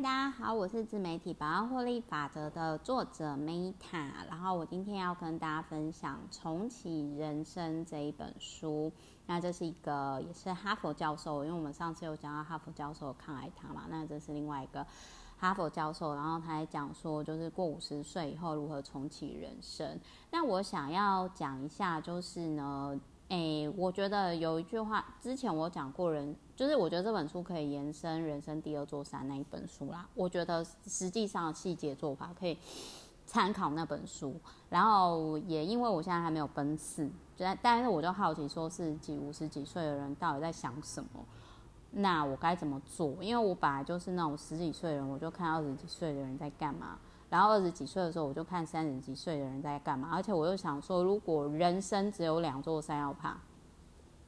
大家好，我是自媒体百万获利法则的作者 Meta，然后我今天要跟大家分享《重启人生》这一本书。那这是一个也是哈佛教授，因为我们上次有讲到哈佛教授抗癌堂嘛，那这是另外一个哈佛教授，然后他还讲说，就是过五十岁以后如何重启人生。那我想要讲一下，就是呢。诶，我觉得有一句话，之前我讲过人，就是我觉得这本书可以延伸《人生第二座山》那一本书啦。我觉得实际上细节做法可以参考那本书。然后也因为我现在还没有奔四，但但是我就好奇，说是几五十几岁的人到底在想什么？那我该怎么做？因为我本来就是那种十几岁的人，我就看二十几岁的人在干嘛。然后二十几岁的时候，我就看三十几岁的人在干嘛，而且我又想说，如果人生只有两座山要爬，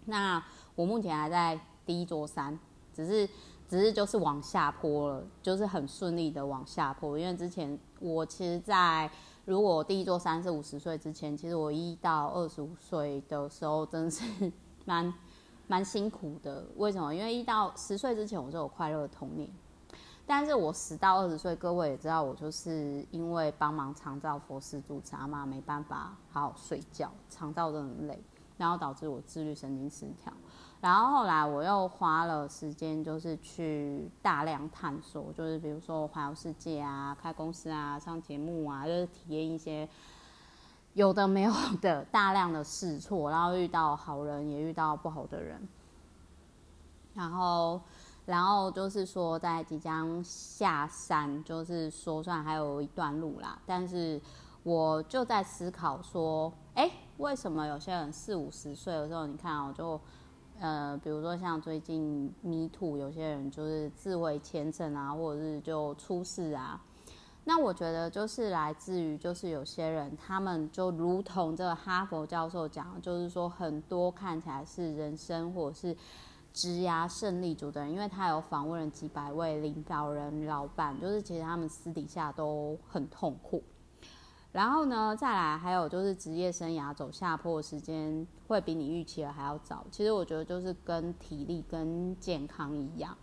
那我目前还在第一座山，只是只是就是往下坡了，就是很顺利的往下坡。因为之前我其实，在如果第一座山是五十岁之前，其实我一到二十五岁的时候，真的是蛮蛮辛苦的。为什么？因为一到十岁之前，我就有快乐的童年。但是我十到二十岁，各位也知道，我就是因为帮忙长照佛事主持嘛，没办法好好睡觉，长照真的很累，然后导致我自律神经失调。然后后来我又花了时间，就是去大量探索，就是比如说环游世界啊，开公司啊，上节目啊，就是体验一些有的没有的大量的试错，然后遇到好人，也遇到不好的人，然后。然后就是说，在即将下山，就是说算还有一段路啦。但是我就在思考说，哎，为什么有些人四五十岁的时候，你看哦，就呃，比如说像最近迷途有些人就是自毁前程啊，或者是就出事啊。那我觉得就是来自于，就是有些人他们就如同这个哈佛教授讲，就是说很多看起来是人生或者是。职涯胜利组的人，因为他有访问了几百位领导人、老板，就是其实他们私底下都很痛苦。然后呢，再来还有就是职业生涯走下坡的时间会比你预期的还要早。其实我觉得就是跟体力跟健康一样。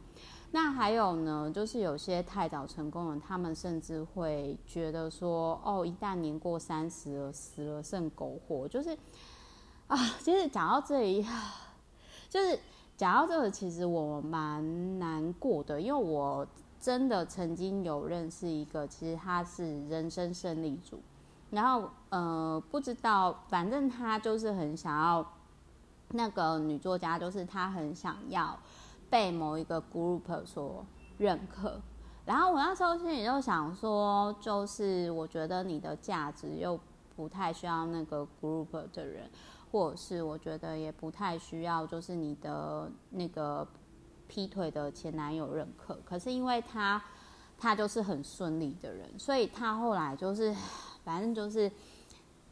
那还有呢，就是有些太早成功的人，他们甚至会觉得说，哦，一旦年过三十了，死了剩苟活。就是啊，其实讲到这里，就是。讲到这个，其实我蛮难过的，因为我真的曾经有认识一个，其实他是人生胜利组，然后呃，不知道，反正他就是很想要那个女作家，就是他很想要被某一个 group 所认可，然后我那时候心里就想说，就是我觉得你的价值又不太需要那个 group 的人。或者是我觉得也不太需要，就是你的那个劈腿的前男友认可。可是因为他，他就是很顺利的人，所以他后来就是，反正就是，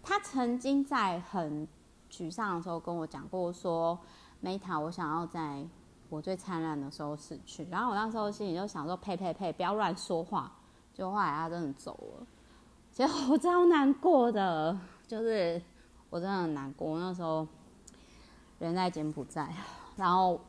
他曾经在很沮丧的时候跟我讲过说，Meta，我想要在我最灿烂的时候死去。然后我那时候心里就想说，呸呸呸，不要乱说话。就后来他真的走了，结果我超难过的，就是。我真的很难过，那时候人在柬埔寨，然后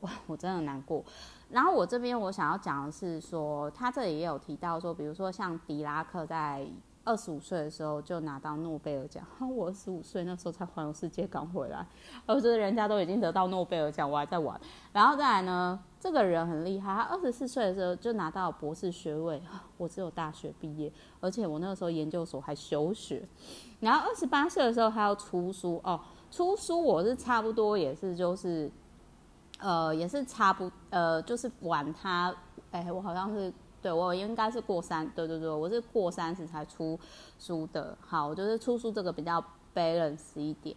我我真的很难过。然后我这边我想要讲的是说，他这里也有提到说，比如说像迪拉克在二十五岁的时候就拿到诺贝尔奖，我二十五岁那时候才环游世界刚回来，而且人家都已经得到诺贝尔奖，我还在玩。然后再来呢，这个人很厉害，他二十四岁的时候就拿到博士学位，我只有大学毕业，而且我那个时候研究所还休学。然后二十八岁的时候，他要出书哦。出书我是差不多也是就是，呃，也是差不呃，就是晚他，哎，我好像是对我应该是过三，对对对，我是过三十才出书的。好，我就是出书这个比较 balance 一点。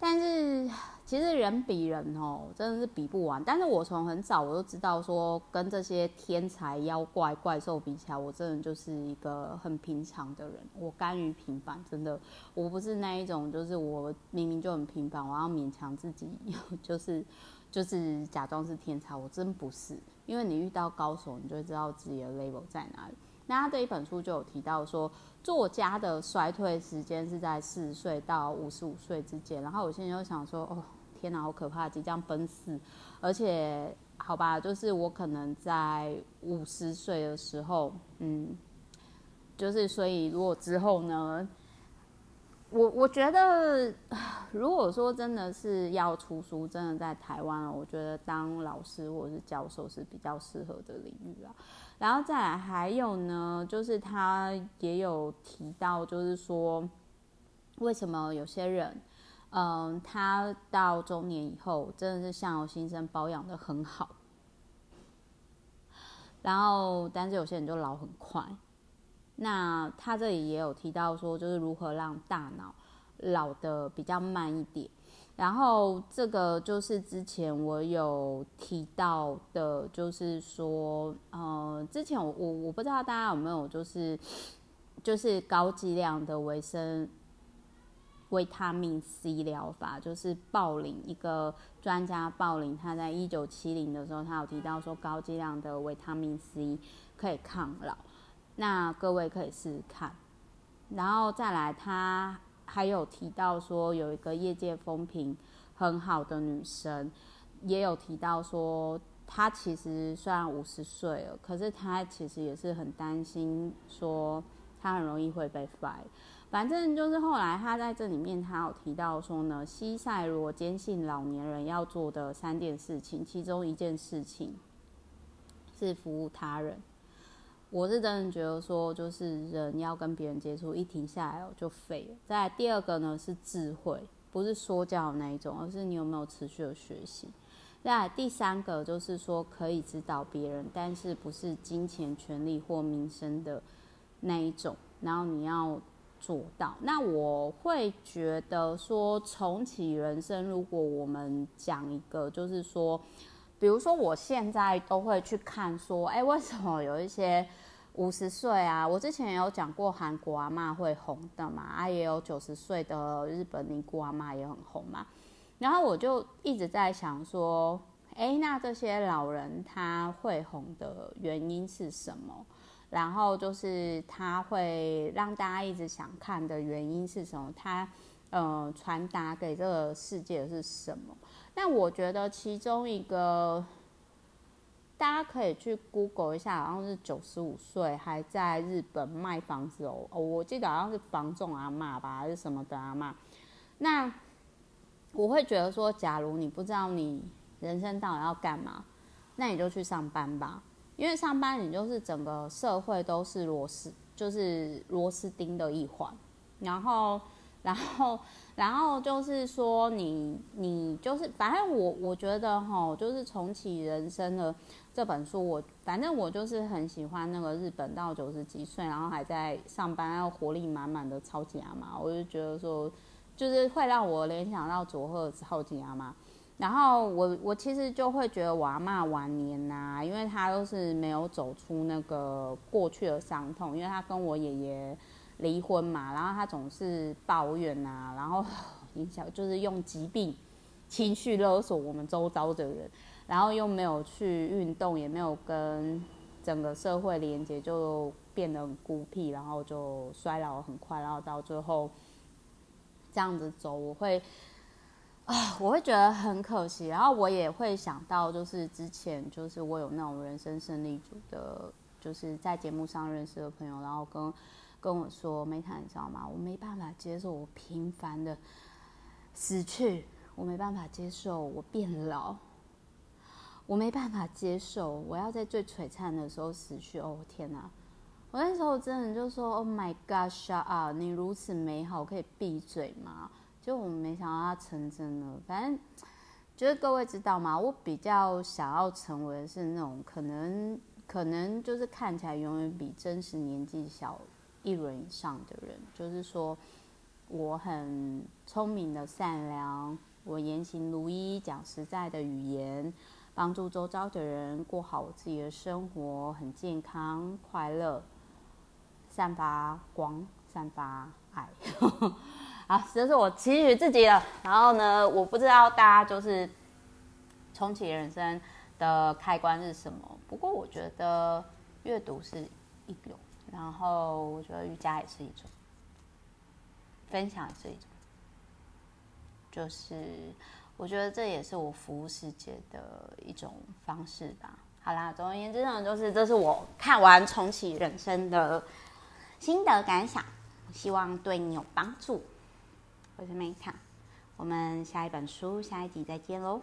但是其实人比人哦，真的是比不完。但是我从很早我就知道说，跟这些天才妖怪怪兽比起来，我真的就是一个很平常的人。我甘于平凡，真的，我不是那一种，就是我明明就很平凡，我要勉强自己，就是就是假装是天才。我真不是，因为你遇到高手，你就知道自己的 level 在哪里。那他这一本书就有提到说，作家的衰退时间是在四十岁到五十五岁之间。然后我现在就想说，哦，天哪，好可怕，即将奔四，而且好吧，就是我可能在五十岁的时候，嗯，就是所以如果之后呢，我我觉得如果说真的是要出书，真的在台湾，我觉得当老师或者是教授是比较适合的领域啊。然后再来还有呢，就是他也有提到，就是说为什么有些人，嗯，他到中年以后真的是相由心生，保养的很好，然后但是有些人就老很快。那他这里也有提到说，就是如何让大脑老得比较慢一点。然后这个就是之前我有提到的，就是说，呃，之前我我我不知道大家有没有就是 就是高剂量的维生维他命 C 疗法，就是鲍林一个专家鲍林，他在一九七零的时候，他有提到说高剂量的维他命 C 可以抗老，那各位可以试试看。然后再来他。还有提到说，有一个业界风评很好的女生，也有提到说，她其实虽然五十岁了，可是她其实也是很担心，说她很容易会被 fire。反正就是后来她在这里面，她有提到说呢，西塞罗坚信老年人要做的三件事情，其中一件事情是服务他人。我是真的觉得说，就是人要跟别人接触，一停下来就废了。再来第二个呢是智慧，不是说教的那一种，而是你有没有持续的学习。再来第三个就是说可以指导别人，但是不是金钱、权力或名声的那一种。然后你要做到。那我会觉得说，重启人生，如果我们讲一个，就是说。比如说，我现在都会去看说，哎，为什么有一些 五十岁啊？我之前也有讲过韩国阿妈会红的嘛，啊，也有九十岁的日本尼姑阿妈也很红嘛。然后我就一直在想说，哎，那这些老人他会红的原因是什么？然后就是他会让大家一直想看的原因是什么？他呃传达给这个世界的是什么？但我觉得其中一个，大家可以去 Google 一下，好像是九十五岁还在日本卖房子哦，我记得好像是房仲阿嬷吧，还是什么的阿嬷。那我会觉得说，假如你不知道你人生到底要干嘛，那你就去上班吧，因为上班你就是整个社会都是螺丝，就是螺丝钉的一环，然后。然后，然后就是说你，你就是，反正我我觉得哈，就是重启人生的这本书，我反正我就是很喜欢那个日本到九十几岁，然后还在上班，然后活力满满的超级阿嬷，我就觉得说，就是会让我联想到佐贺超级阿嬷。然后我我其实就会觉得我阿嬷晚年呐、因为她都是没有走出那个过去的伤痛，因为她跟我爷爷。离婚嘛，然后他总是抱怨啊，然后影响就是用疾病情绪勒索我们周遭的人，然后又没有去运动，也没有跟整个社会连接，就变得很孤僻，然后就衰老很快，然后到最后这样子走，我会啊，我会觉得很可惜，然后我也会想到，就是之前就是我有那种人生胜利组的，就是在节目上认识的朋友，然后跟。跟我说，梅塔，你知道吗？我没办法接受我平凡的死去，我没办法接受我变老，我没办法接受我要在最璀璨的时候死去。哦，天哪！我那时候真的就说：“Oh my God, shut up！你如此美好，可以闭嘴吗？”就我没想到它成真了。反正就是各位知道吗？我比较想要成为是那种可能，可能就是看起来永远比真实年纪小。一轮以上的人，就是说，我很聪明的善良，我言行如一，讲实在的语言，帮助周遭的人过好我自己的生活，很健康快乐，散发光，散发爱。啊，这是我期许自己了。然后呢，我不知道大家就是重启人生的开关是什么，不过我觉得阅读是一种。然后我觉得瑜伽也是一种，分享也是一种，就是我觉得这也是我服务世界的一种方式吧。好啦，总而言之呢，就是这是我看完重启人生的心得感想，希望对你有帮助。我是 Meta，我们下一本书下一集再见喽。